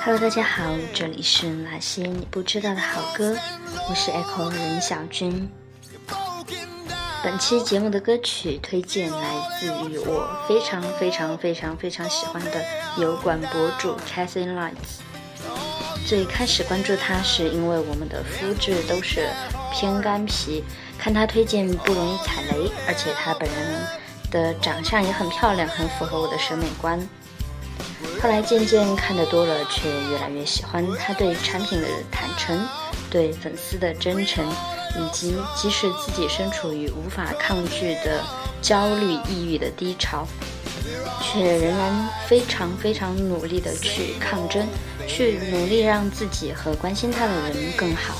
hello 大家好这里是那些你不知道的好歌我是 echo 任小军。本期节目的歌曲推荐来自于我非常非常非常非常喜欢的油管博主 chessin lights 最开始关注他是因为我们的肤质都是偏干皮，看她推荐不容易踩雷，而且她本人的长相也很漂亮，很符合我的审美观。后来渐渐看得多了，却越来越喜欢她对产品的坦诚，对粉丝的真诚，以及即使自己身处于无法抗拒的焦虑、抑郁的低潮，却仍然非常非常努力的去抗争，去努力让自己和关心他的人更好。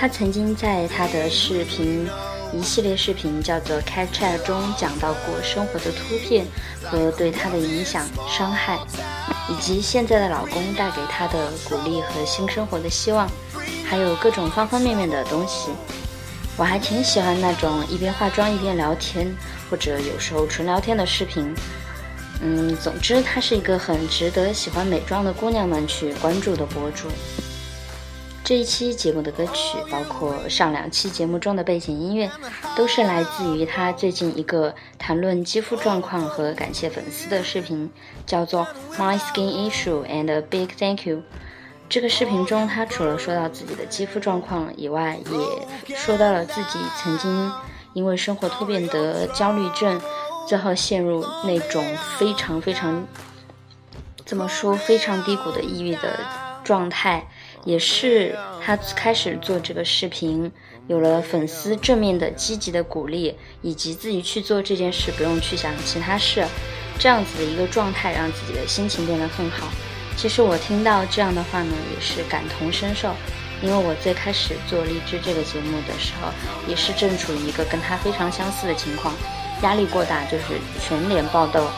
他曾经在他的视频一系列视频叫做《Cat Chat》中讲到过生活的突变和对他的影响、伤害，以及现在的老公带给他的鼓励和新生活的希望，还有各种方方面面的东西。我还挺喜欢那种一边化妆一边聊天，或者有时候纯聊天的视频。嗯，总之，她是一个很值得喜欢美妆的姑娘们去关注的博主。这一期节目的歌曲，包括上两期节目中的背景音乐，都是来自于他最近一个谈论肌肤状况和感谢粉丝的视频，叫做《My Skin Issue and a Big Thank You》。这个视频中，他除了说到自己的肌肤状况以外，也说到了自己曾经因为生活突变得焦虑症，最后陷入那种非常非常怎么说非常低谷的抑郁的状态，也是他开始做这个视频，有了粉丝正面的积极的鼓励，以及自己去做这件事，不用去想其他事，这样子的一个状态，让自己的心情变得更好。其实我听到这样的话呢，也是感同身受，因为我最开始做荔枝这个节目的时候，也是正处于一个跟他非常相似的情况，压力过大，就是全脸爆痘，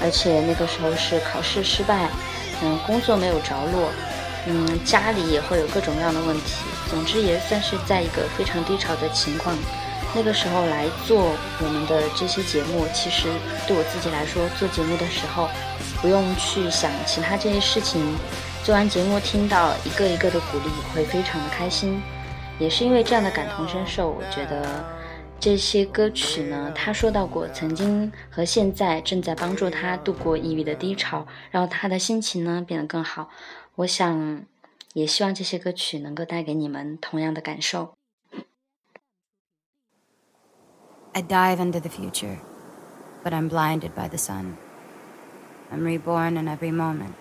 而且那个时候是考试失败，嗯，工作没有着落，嗯，家里也会有各种各样的问题，总之也算是在一个非常低潮的情况。那个时候来做我们的这些节目，其实对我自己来说，做节目的时候不用去想其他这些事情，做完节目听到一个一个的鼓励，会非常的开心。也是因为这样的感同身受，我觉得这些歌曲呢，他说到过曾经和现在正在帮助他度过抑郁的低潮，让他的心情呢变得更好。我想，也希望这些歌曲能够带给你们同样的感受。 I dive into the future, but I'm blinded by the sun. I'm reborn in every moment,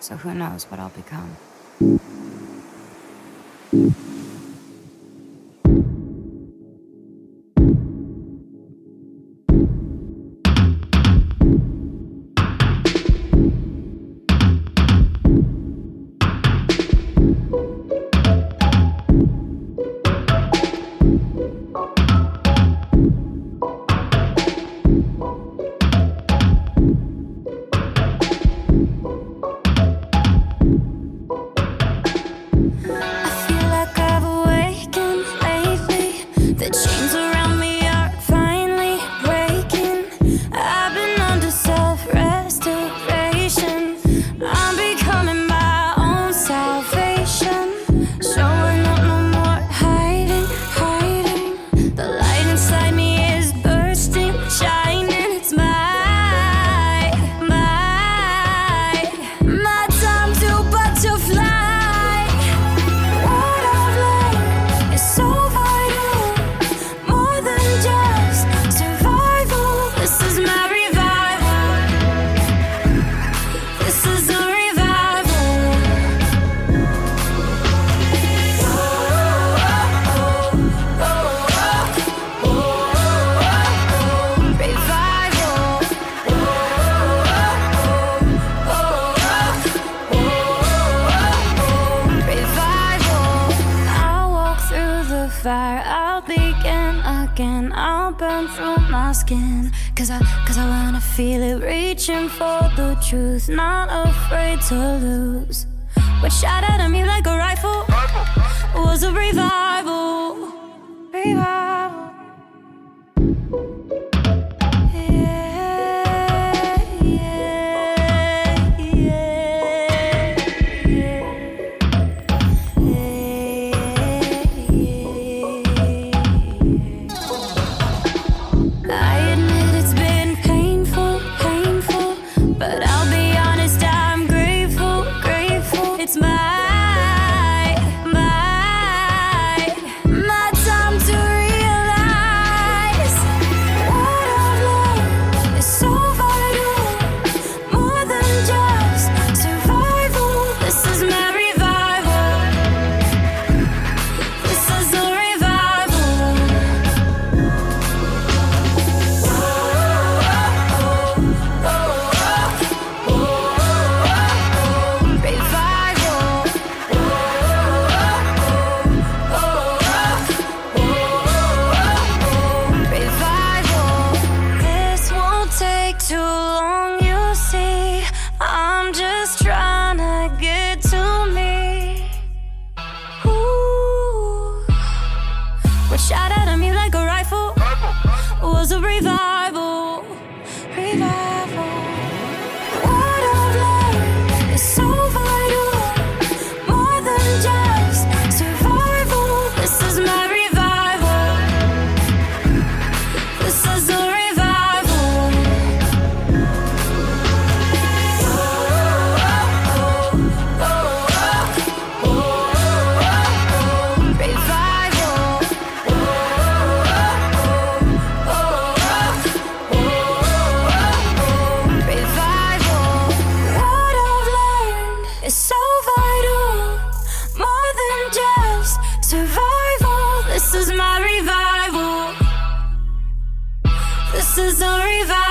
so who knows what I'll become. Burn through my skin. Cause I, cause I wanna feel it. Reaching for the truth. Not afraid to lose. What shot at me like a rifle was a revival. Revival. This is a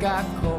got cold.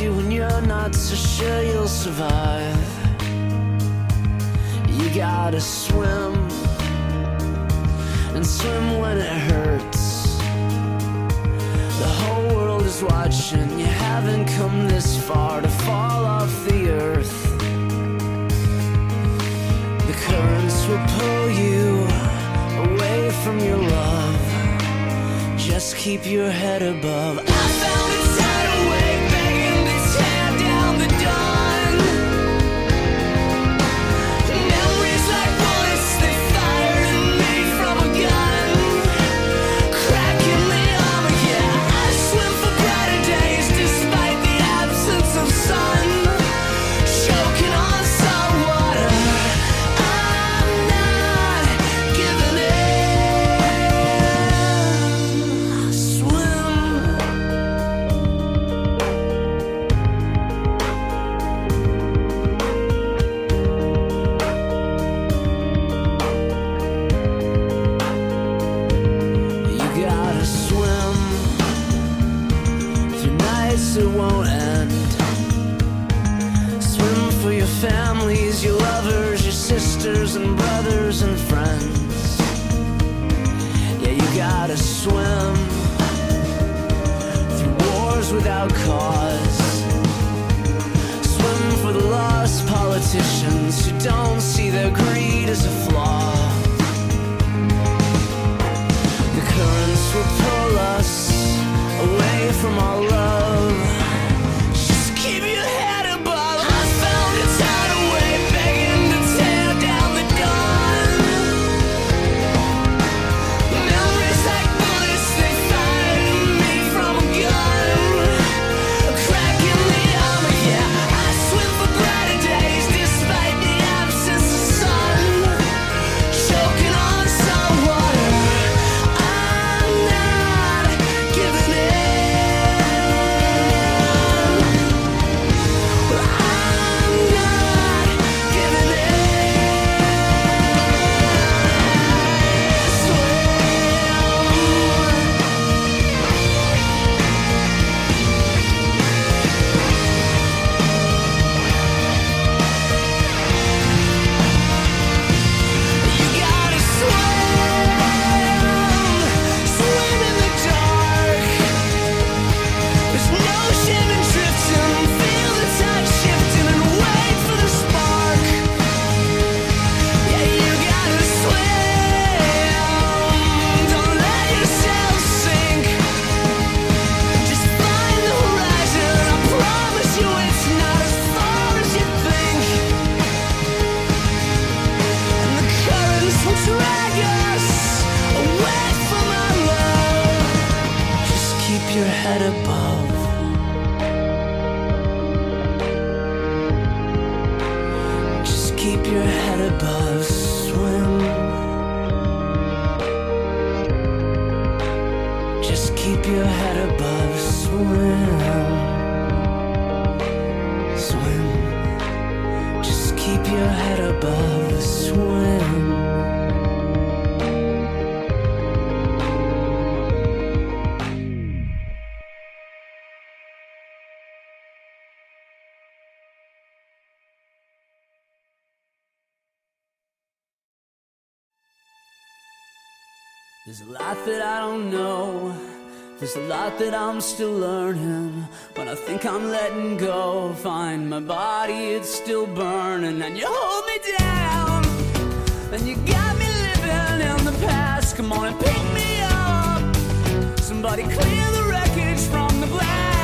you when you're not so sure you'll survive. You gotta swim and swim when it hurts. The whole world is watching. You haven't come this far to fall off the earth. The currents will pull you away from your love. Just keep your head above. I found time. your head above. Just keep your head above. There's a lot that I don't know. There's a lot that I'm still learning. When I think I'm letting go, find my body, it's still burning. And you hold me down, and you got me living in the past. Come on and pick me up. Somebody clear the wreckage from the blast.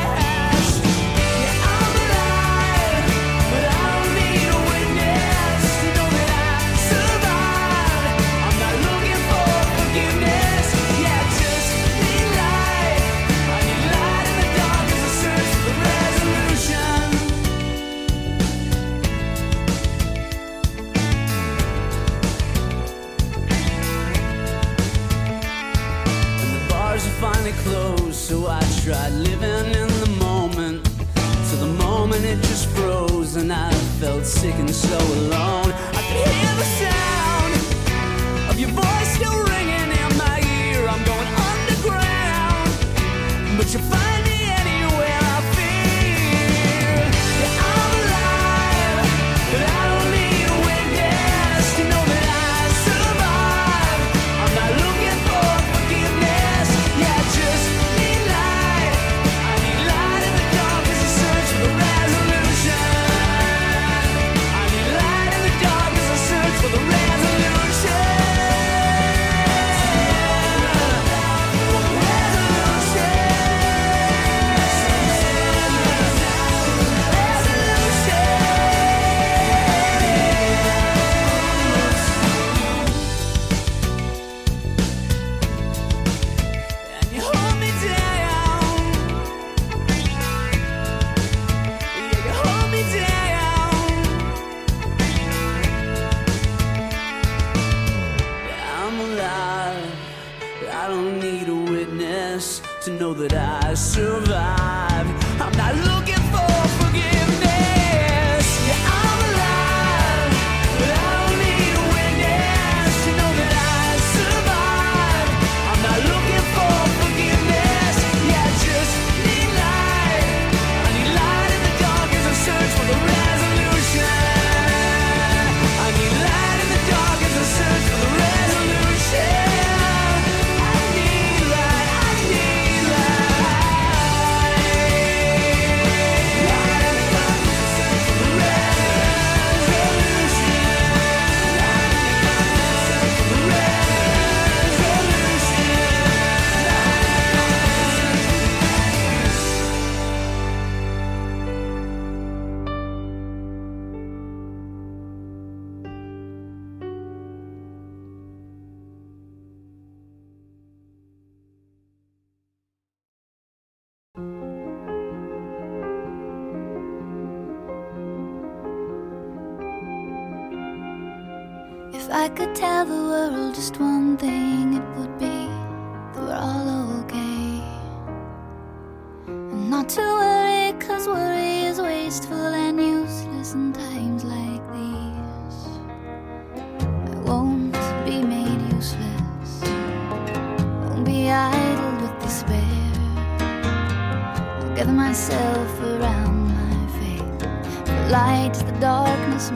If I could tell the world just one thing, it would be that we're all okay. And not to worry, cause worry is wasteful and useless in times like these. I won't be made useless, won't be idle with despair. I'll gather myself around my faith, the light, the darkness.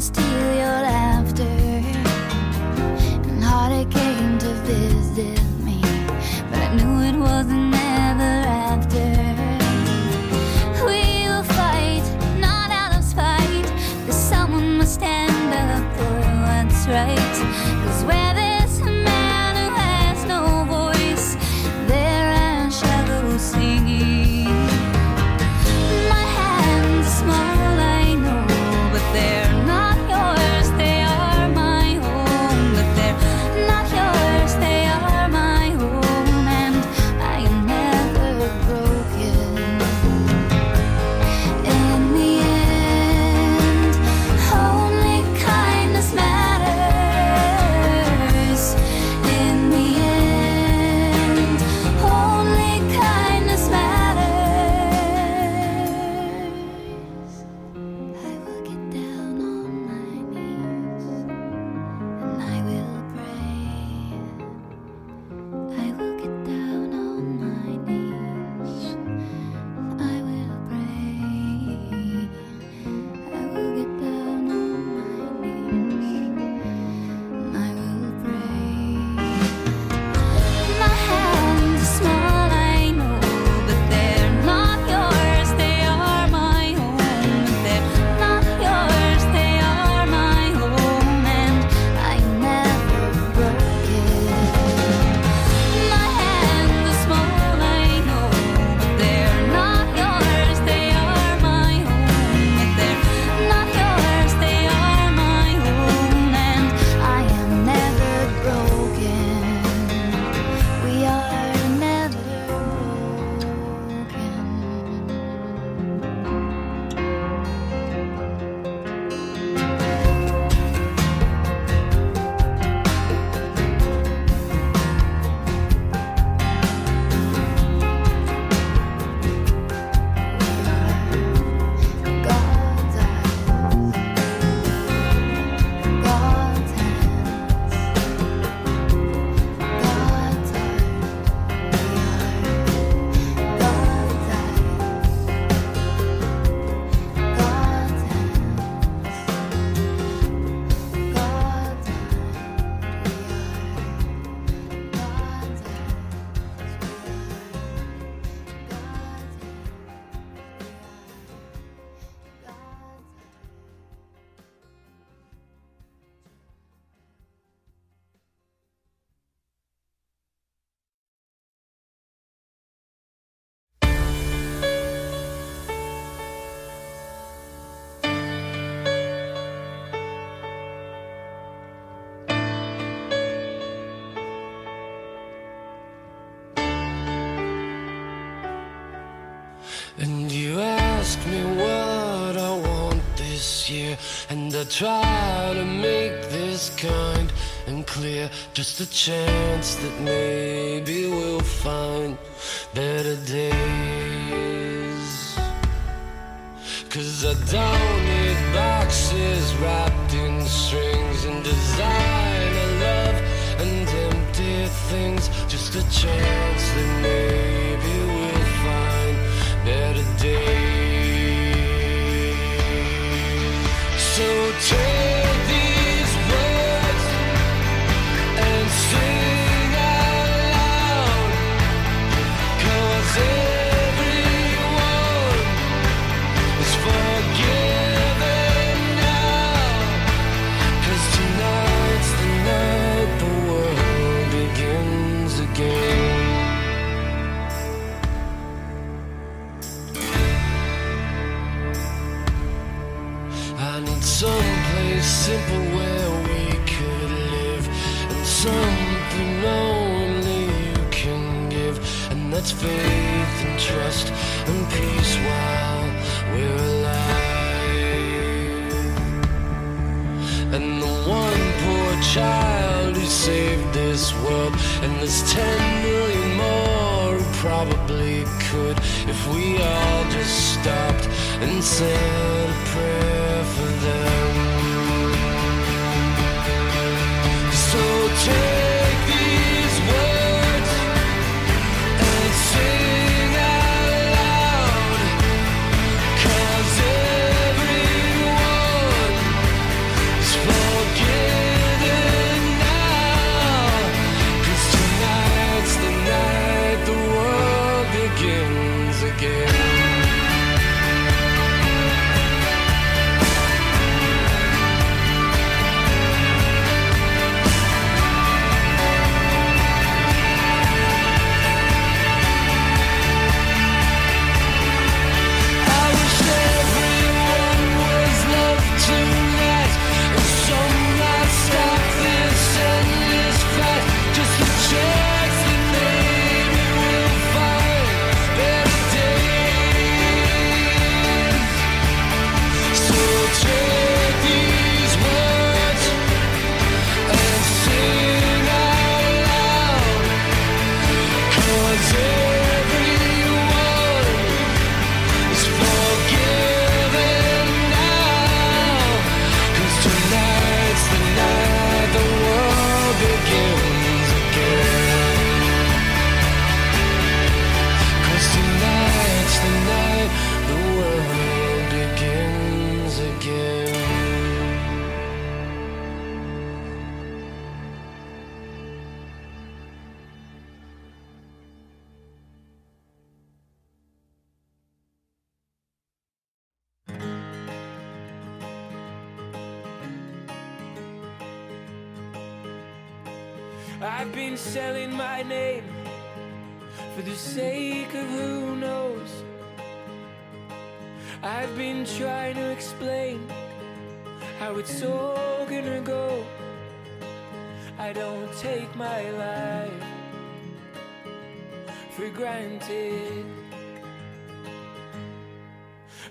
steal your laughter. And heartache came to this. Try to make this kind and clear, just a chance that maybe we'll find better days. Cause I don't need boxes wrapped in strings and design love and empty things, just a chance that maybe. faith and trust and peace while we're alive. And the one poor child who saved this world, and there's 10 million more who probably could if we all just stopped and said a prayer for them. So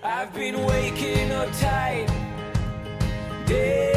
I've been waking up tight. Day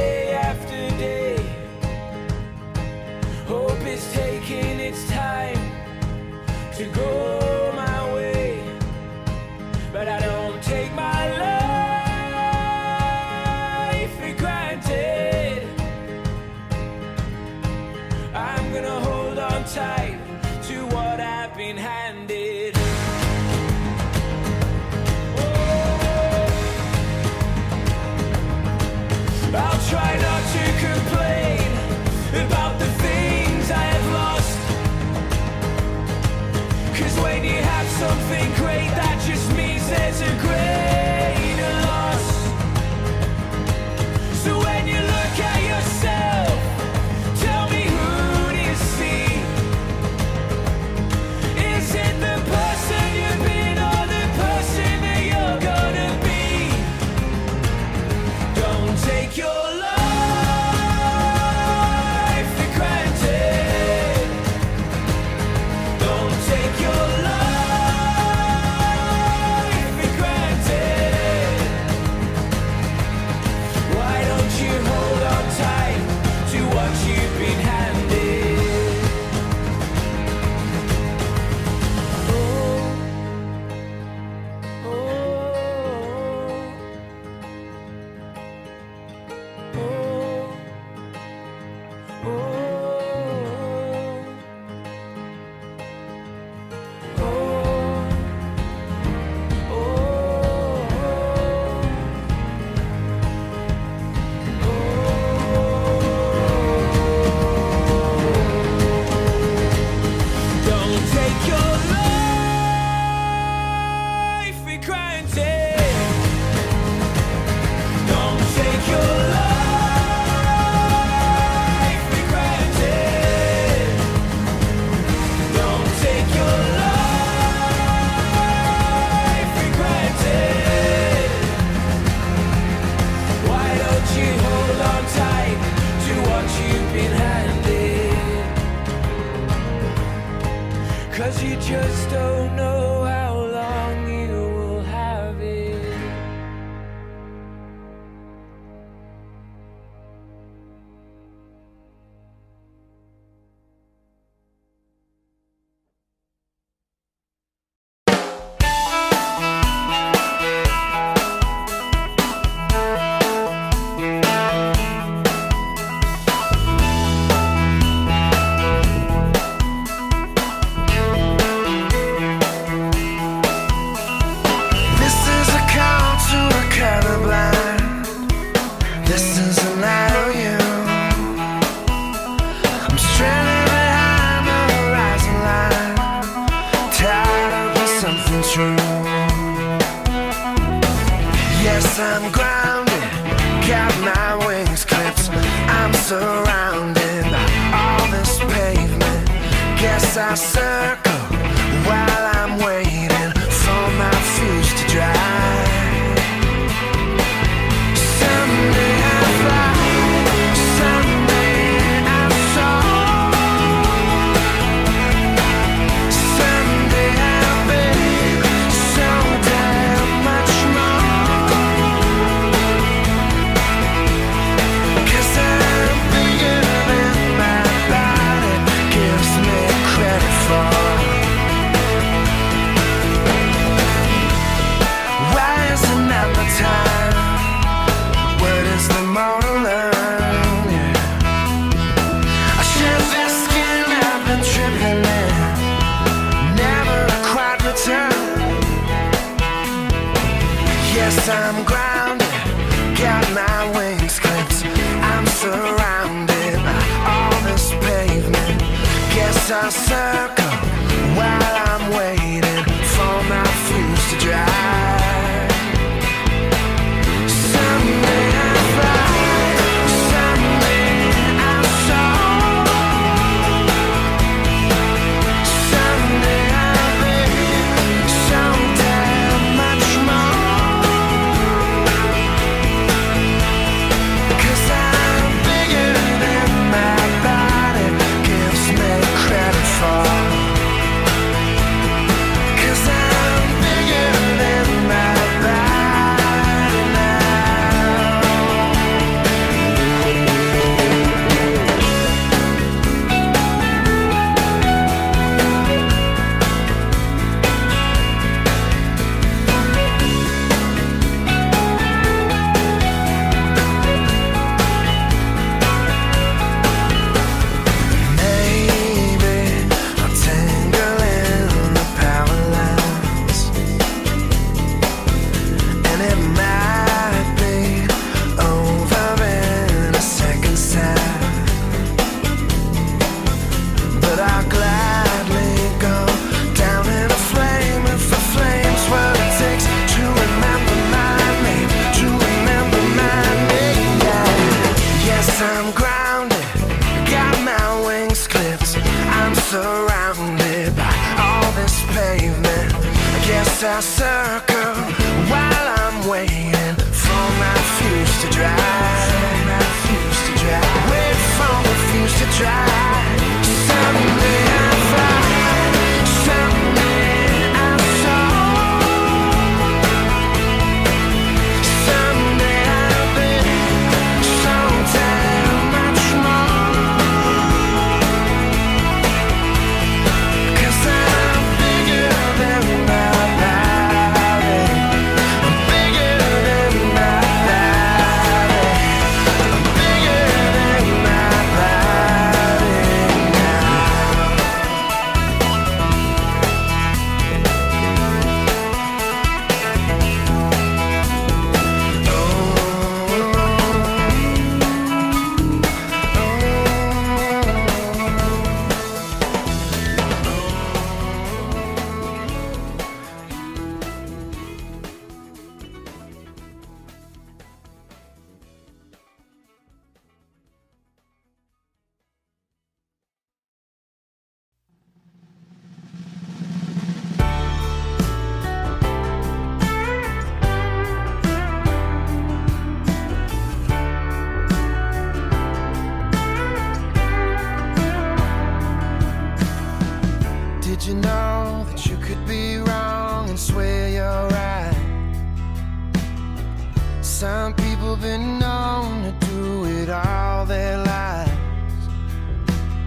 been known to do it all their lives.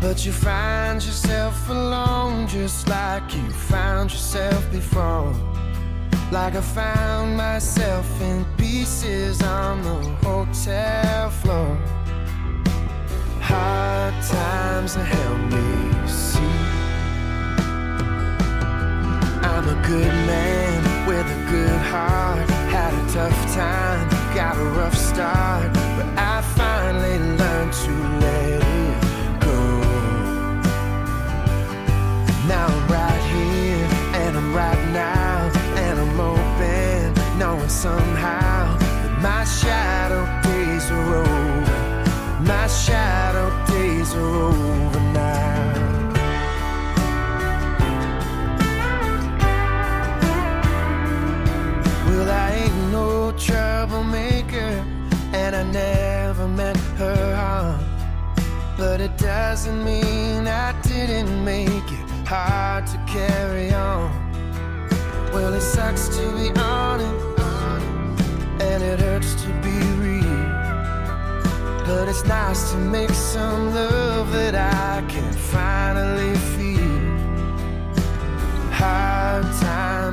But you find yourself alone just like you found yourself before. Like I found myself in pieces on the hotel floor. Hard times have helped me see. I'm a good man with a good heart. Had a tough time, got a rough start, but I finally learned to let it go. Now I'm right here and I'm right now, and I'm open, knowing somehow that my shadow days are over. My shadow But it doesn't mean I didn't make it hard to carry on. Well, it sucks to be honest, and it hurts to be real. But it's nice to make some love that I can finally feel. Hard times.